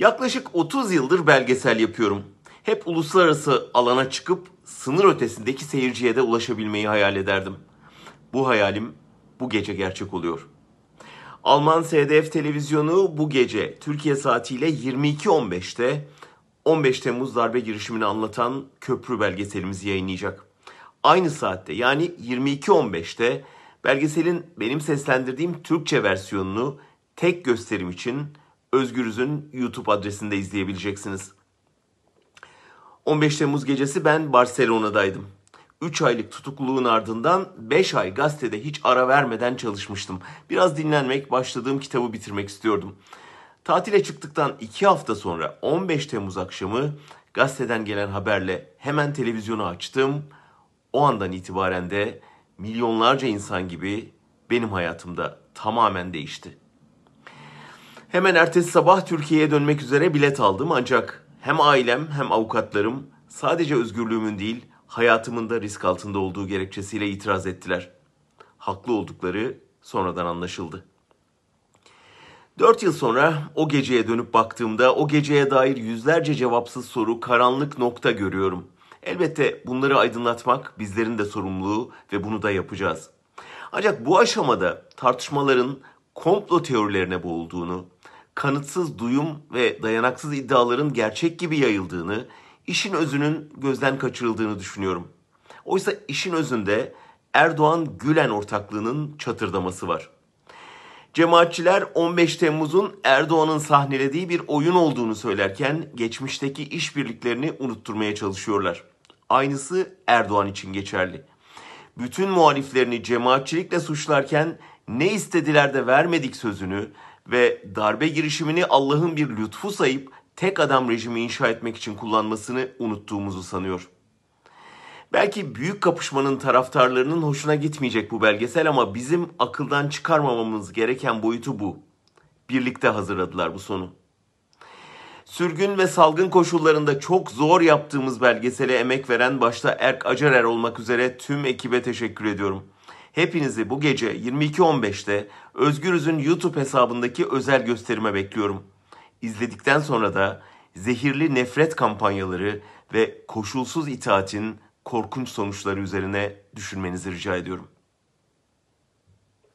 Yaklaşık 30 yıldır belgesel yapıyorum. Hep uluslararası alana çıkıp sınır ötesindeki seyirciye de ulaşabilmeyi hayal ederdim. Bu hayalim bu gece gerçek oluyor. Alman SDF televizyonu bu gece Türkiye saatiyle 22.15'te 15 Temmuz darbe girişimini anlatan köprü belgeselimizi yayınlayacak. Aynı saatte yani 22.15'te belgeselin benim seslendirdiğim Türkçe versiyonunu tek gösterim için Özgürüz'ün YouTube adresinde izleyebileceksiniz. 15 Temmuz gecesi ben Barcelona'daydım. 3 aylık tutukluluğun ardından 5 ay gazetede hiç ara vermeden çalışmıştım. Biraz dinlenmek, başladığım kitabı bitirmek istiyordum. Tatile çıktıktan 2 hafta sonra 15 Temmuz akşamı gazeteden gelen haberle hemen televizyonu açtım. O andan itibaren de milyonlarca insan gibi benim hayatımda tamamen değişti. Hemen ertesi sabah Türkiye'ye dönmek üzere bilet aldım ancak hem ailem hem avukatlarım sadece özgürlüğümün değil hayatımın da risk altında olduğu gerekçesiyle itiraz ettiler. Haklı oldukları sonradan anlaşıldı. Dört yıl sonra o geceye dönüp baktığımda o geceye dair yüzlerce cevapsız soru, karanlık nokta görüyorum. Elbette bunları aydınlatmak bizlerin de sorumluluğu ve bunu da yapacağız. Ancak bu aşamada tartışmaların komplo teorilerine boğulduğunu, kanıtsız duyum ve dayanaksız iddiaların gerçek gibi yayıldığını, işin özünün gözden kaçırıldığını düşünüyorum. Oysa işin özünde Erdoğan-Gülen ortaklığının çatırdaması var. Cemaatçiler 15 Temmuz'un Erdoğan'ın sahnelediği bir oyun olduğunu söylerken geçmişteki işbirliklerini unutturmaya çalışıyorlar. Aynısı Erdoğan için geçerli. Bütün muhaliflerini cemaatçilikle suçlarken ne istediler de vermedik sözünü ve darbe girişimini Allah'ın bir lütfu sayıp tek adam rejimi inşa etmek için kullanmasını unuttuğumuzu sanıyor. Belki büyük kapışmanın taraftarlarının hoşuna gitmeyecek bu belgesel ama bizim akıldan çıkarmamamız gereken boyutu bu. Birlikte hazırladılar bu sonu. Sürgün ve salgın koşullarında çok zor yaptığımız belgesele emek veren başta Erk Acarer olmak üzere tüm ekibe teşekkür ediyorum. Hepinizi bu gece 22.15'te Özgürüz'ün YouTube hesabındaki özel gösterime bekliyorum. İzledikten sonra da zehirli nefret kampanyaları ve koşulsuz itaatin korkunç sonuçları üzerine düşünmenizi rica ediyorum.